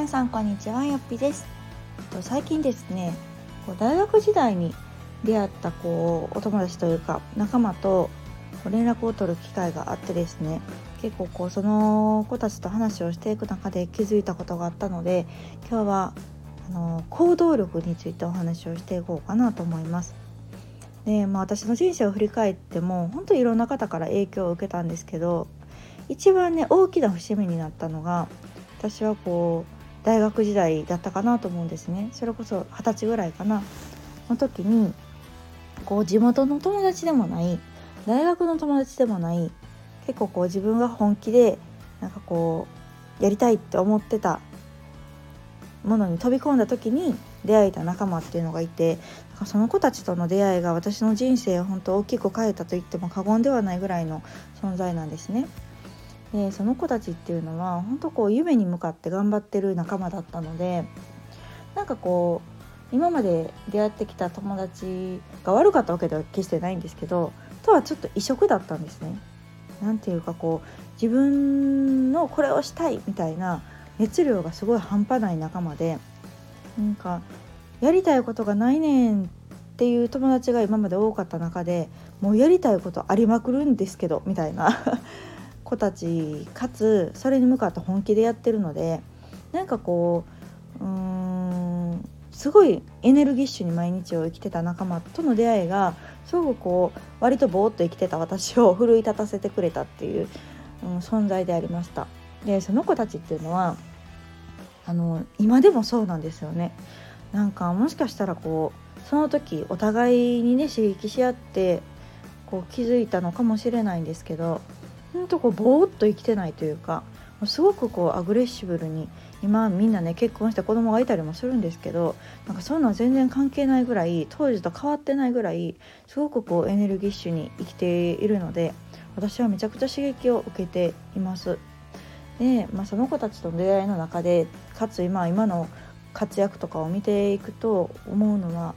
皆さんこんにちはよっぴです最近ですね大学時代に出会ったこうお友達というか仲間と連絡を取る機会があってですね結構こうその子たちと話をしていく中で気づいたことがあったので今日はあの行動力についてお話をしていこうかなと思います。でまあ、私の人生を振り返っても本当にいろんな方から影響を受けたんですけど一番ね大きな節目になったのが私はこう大学時代だったかなと思うんですねそれこそ二十歳ぐらいかなの時にこう地元の友達でもない大学の友達でもない結構こう自分が本気でなんかこうやりたいって思ってたものに飛び込んだ時に出会えた仲間っていうのがいてその子たちとの出会いが私の人生を本当大きく変えたと言っても過言ではないぐらいの存在なんですね。でその子たちっていうのは本当こう夢に向かって頑張ってる仲間だったのでなんかこう今まで出会ってきた友達が悪かったわけでは決してないんですけどとはちょっと異色だったんですね。なんていうかこう自分のこれをしたいみたいな熱量がすごい半端ない仲間でなんかやりたいことがないねんっていう友達が今まで多かった中でもうやりたいことありまくるんですけどみたいな子たちかつそれに向かって本気でやってるのでなんかこううーんすごいエネルギッシュに毎日を生きてた仲間との出会いがすごくこう割とぼーっと生きてた私を 奮い立たせてくれたっていう、うん、存在でありました。でその子たちっていうのはあの今でもそうなんですよねなんかもしかしたらこうその時お互いにね刺激し合ってこう気づいたのかもしれないんですけどほんとこうぼーっと生きてないというかすごくこうアグレッシブルに今みんなね結婚して子供がいたりもするんですけどなんかそういうのは全然関係ないぐらい当時と変わってないぐらいすごくこうエネルギッシュに生きているので私はめちゃくちゃ刺激を受けています。で、まあ、その子たちとの出会いの中でかつ今今の活躍とかを見ていくと思うのは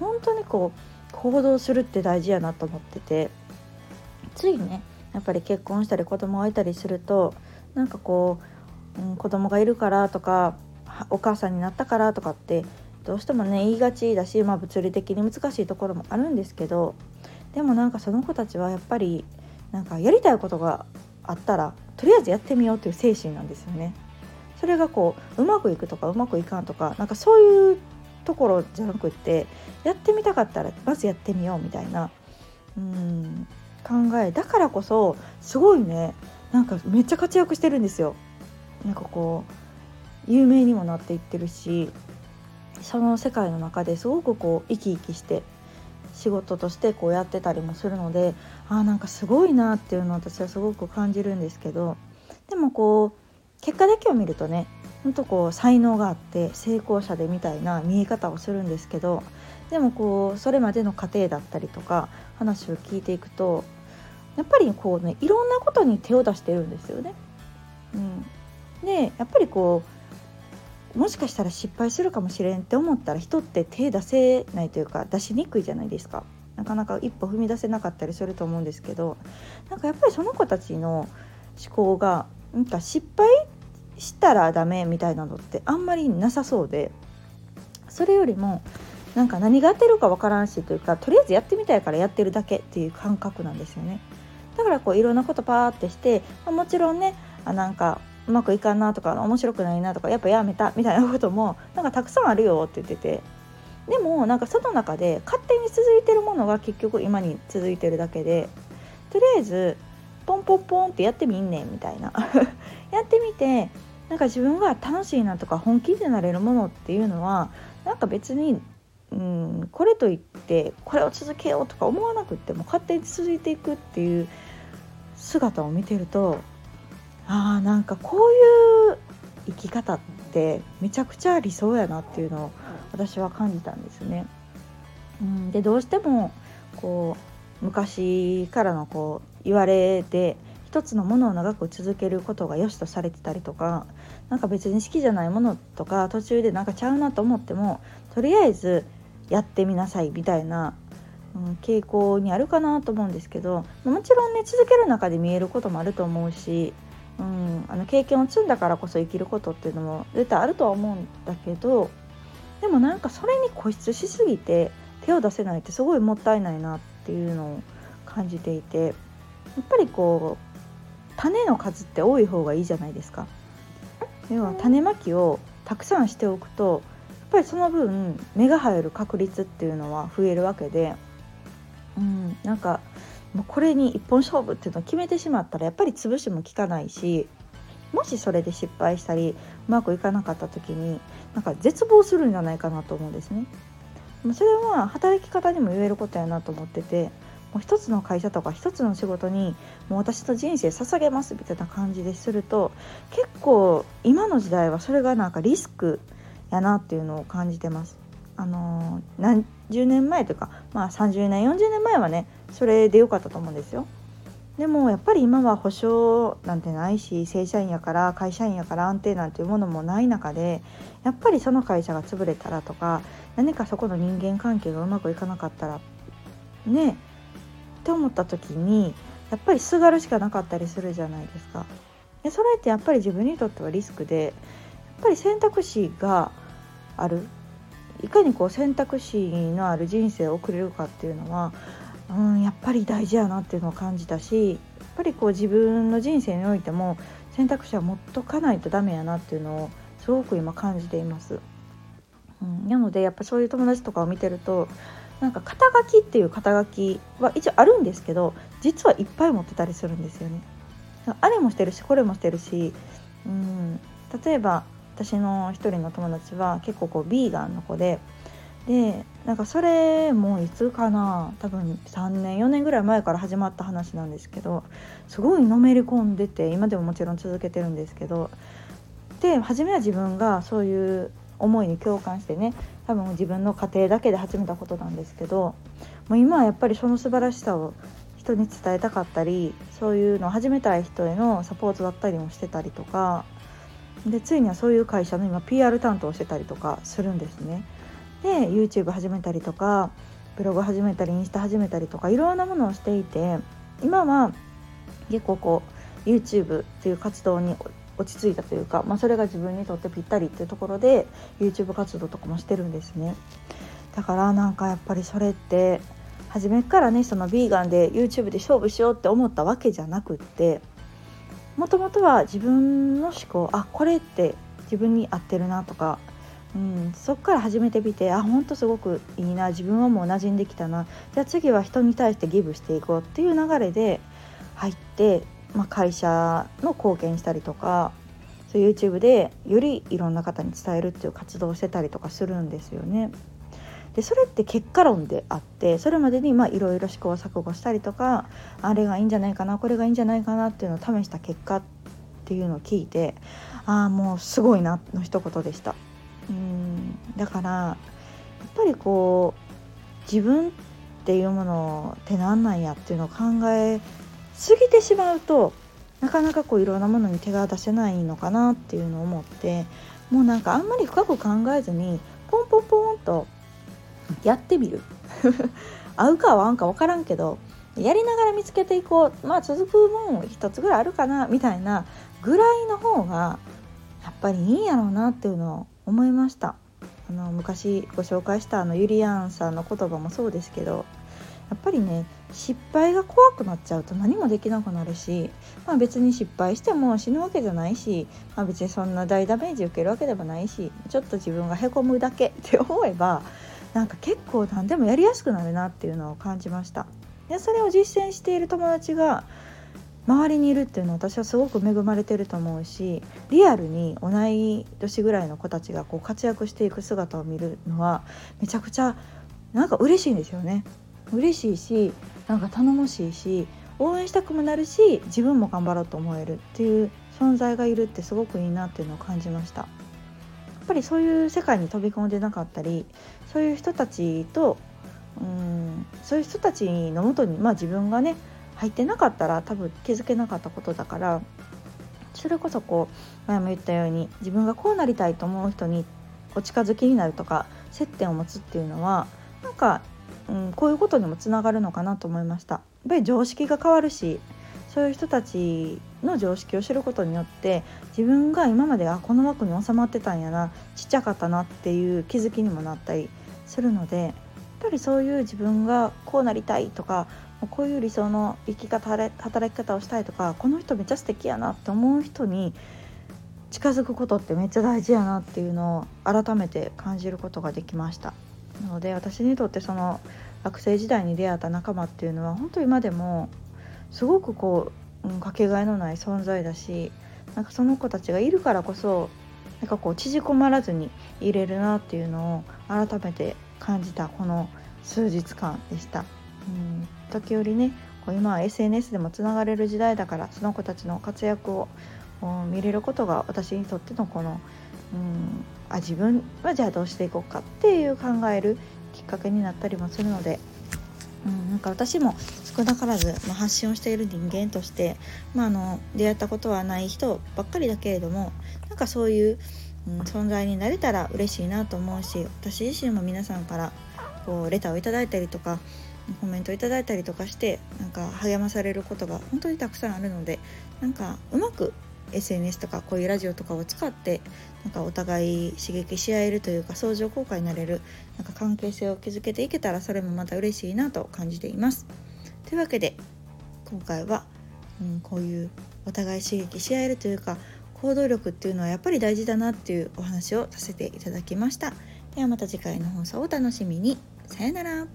本当にこう行動するって大事やなと思っててついねやっぱり結婚したり子供がいたりするとなんかこう、うん、子供がいるからとかお母さんになったからとかってどうしてもね言いがちだし、まあ、物理的に難しいところもあるんですけどでもなんかその子たちはやっぱりなんかやりたいことがあったらとりあえずやってみようという精神なんですよね。それがこううまくいくとかうまくいかんとかなんかそういうところじゃなくってやってみたかったらまずやってみようみたいなうん考えだからこそすごいねなんかめっちゃ活躍してるんですよ。なんかこう有名にもなっていってるしその世界の中ですごくこう生き生きして仕事としてこうやってたりもするのであなんかすごいなっていうのを私はすごく感じるんですけどでもこう結果だけを見るとねほんとこう才能があって成功者でみたいな見え方をするんですけどでもこうそれまでの過程だったりとか話を聞いていくとやっぱりこうねいろんなことに手を出してるんですよね。うん、でやっぱりこうもしかしたら失敗するかもしれんって思ったら人って手出せないというか出しにくいじゃないですか。なかなか一歩踏み出せなかったりすると思うんですけどなんかやっぱりその子たちの思考がなんか失敗したらダメみたいなのってあんまりなさそうでそれよりもなんか何が当てるかわからんしというかとりあえずやってみたいからやってるだけっていう感覚なんですよね。だからこういろんなことパーってして、まあ、もちろんねあなんかうまくいかんなとか面白くないなとかやっぱやめたみたいなこともなんかたくさんあるよって言ってて。でもなんかその中で勝手に続いてるものが結局今に続いてるだけでとりあえずポンポンポンってやってみんねんみたいな。やってみてなんか自分が楽しいなとか本気でなれるものっていうのはなんか別に、うん、これといってこれを続けようとか思わなくっても勝手に続いていくっていう姿を見てるとあーなんかこういう生き方ってめちゃくちゃ理想やなっていうのを私は感じたんですね。うん、でどうしてもこう昔からのこう言われで一つのものを長く続けることが良しとされてたりとか何か別に好きじゃないものとか途中でなんかちゃうなと思ってもとりあえずやってみなさいみたいな、うん、傾向にあるかなと思うんですけどもちろんね続ける中で見えることもあると思うしうん、あの経験を積んだからこそ生きることっていうのも絶対あるとは思うんだけどでもなんかそれに固執しすぎて手を出せないってすごいもったいないなっていうのを感じていてやっぱりこう種の数って多い方がいいじゃないですか。要は種まきをたくさんしておくとぱりその分芽が生える確率っていうのは増えるわけで、うん、なんかもうこれに一本勝負っていうのを決めてしまったらやっぱり潰しも効かないしもしそれで失敗したりうまくいかなかった時になんか絶望するんじゃないかなと思うんですね。それは働き方にも言えることやなと思っててもう一つの会社とか一つの仕事にもう私の人生捧げますみたいな感じですると結構今の時代はそれがなんかリスクやなっていうのを感じてます。あの、何十年前というか、まあ、30年40年前はねそれで良かったと思うんですよ。でもやっぱり今は保証なんてないし正社員やから会社員やから安定なんていうものもない中でやっぱりその会社が潰れたらとか何かそこの人間関係がうまくいかなかったらねって思った時にやっぱりすがるしかなかったりするじゃないですか。でそれってやっぱり自分にとってはリスクでやっぱり選択肢があるいかにこう選択肢のある人生を送れるかっていうのは、うん、やっぱり大事やなっていうのを感じたしやっぱりこう自分の人生においても選択肢は持っとかないとダメやなっていうのをすごく今感じています。うん、なのでやっぱそういう友達とかを見てるとなんか肩書きっていう肩書きは一応あるんですけど実はいっぱい持ってたりするんですよね。あれもしてるしこれもしてるし、うん、例えば私の一人の友達は結構こうビーガンの子ででなんかそれもいつかな多分3年4年ぐらい前から始まった話なんですけどすごいのめり込んでて今でももちろん続けてるんですけどで初めは自分がそういう思いに共感してね多分自分の家庭だけで始めたことなんですけどもう今はやっぱりその素晴らしさを人に伝えたかったりそういうのを始めたい人へのサポートだったりもしてたりとかでついにはそういう会社の今 PR 担当してたりとかするんですね。で YouTube 始めたりとかブログ始めたりインスタ始めたりとかいろんなものをしていて今は結構こう YouTube っていう活動に落ち着いたというか、まあ、それが自分にとってぴったりっていうところで YouTube 活動とかもしてるんですねだからなんかやっぱりそれって初めからねそのヴィーガンで YouTube で勝負しようって思ったわけじゃなくってもともとは自分の思考あこれって自分に合ってるなとか、うん、そっから始めてみてあ本当すごくいいな自分はもう馴染んできたなじゃあ次は人に対してギブしていこうっていう流れで入ってまあ、会社の貢献したりとかそう YouTube でよりいろんな方に伝えるっていう活動をしてたりとかするんですよね。でそれって結果論であってそれまでにいろいろ試行錯誤したりとかあれがいいんじゃないかなこれがいいんじゃないかなっていうのを試した結果っていうのを聞いてああもうすごいなの一言でした。うんだからやっぱりこう自分っていうものって何なんやっていうのを考え過ぎてしまうとなかなかこういろんなものに手が出せないのかなっていうのを思ってもうなんかあんまり深く考えずにポンポンポンとやってみる。合うか合わんか分からんけどやりながら見つけていこう。まあ続くもん一つぐらいあるかなみたいなぐらいの方がやっぱりいいんやろうなっていうのを思いました。あの昔ご紹介したあのゆりやんさんの言葉もそうですけどやっぱりね失敗が怖くなっちゃうと何もできなくなるし、まあ、別に失敗しても死ぬわけじゃないし、まあ、別にそんな大ダメージ受けるわけでもないしちょっと自分がへこむだけって思えばなんか結構何でもやりやすくなるなっていうのを感じました。でそれを実践している友達が周りにいるっていうのは私はすごく恵まれてると思うしリアルに同い年ぐらいの子たちがこう活躍していく姿を見るのはめちゃくちゃなんか嬉しいんですよね。嬉しいしなんか頼もしいし応援したくもなるし自分も頑張ろうと思えるっていう存在がいるってすごくいいなっていうのを感じました。ぱりそういう世界に飛び込んでなかったりそういう人たちとうんそういう人たちのもとに、まあ、自分がね入ってなかったら多分気づけなかったことだからそれこそこう前も言ったように自分がこうなりたいと思う人にお近づきになるとか接点を持つっていうのはなんかうん、こういうことにもつながるのかなと思いました。やっぱり常識が変わるしそういう人たちの常識を知ることによって自分が今まであこの枠に収まってたんやなちっちゃかったなっていう気づきにもなったりするのでやっぱりそういう自分がこうなりたいとかこういう理想の生き方働き方をしたいとかこの人めっちゃ素敵やなって思う人に近づくことってめっちゃ大事やなっていうのを改めて感じることができました。なので私にとってその学生時代に出会った仲間っていうのは本当今でもすごくこう、うん、かけがえのない存在だしなんかその子たちがいるからこそなんかこう縮こまらずにいれるなっていうのを改めて感じたこの数日間でした。うん時折ねこう今は SNS でもつながれる時代だからその子たちの活躍を見れることが私にとってのこの、うん、あ自分はじゃあどうしていこうかっていう考えるきっかけになったりもするので、うん、なんか私も少なからず、まあ、発信をしている人間として、まあ、あの出会ったことはない人ばっかりだけれどもなんかそういう、うん、存在になれたら嬉しいなと思うし私自身も皆さんからこうレターをいただいたりとかコメントいただいたりとかしてなんか励まされることが本当にたくさんあるのでなんかうまく SNS とかこういうラジオとかを使ってなんかお互い刺激し合えるというか相乗効果になれるなんか関係性を築けていけたらそれもまた嬉しいなと感じています。というわけで今回は、うん、こういうお互い刺激し合えるというか行動力っていうのはやっぱり大事だなっていうお話をさせていただきました。ではまた次回の放送をお楽しみに。さよなら。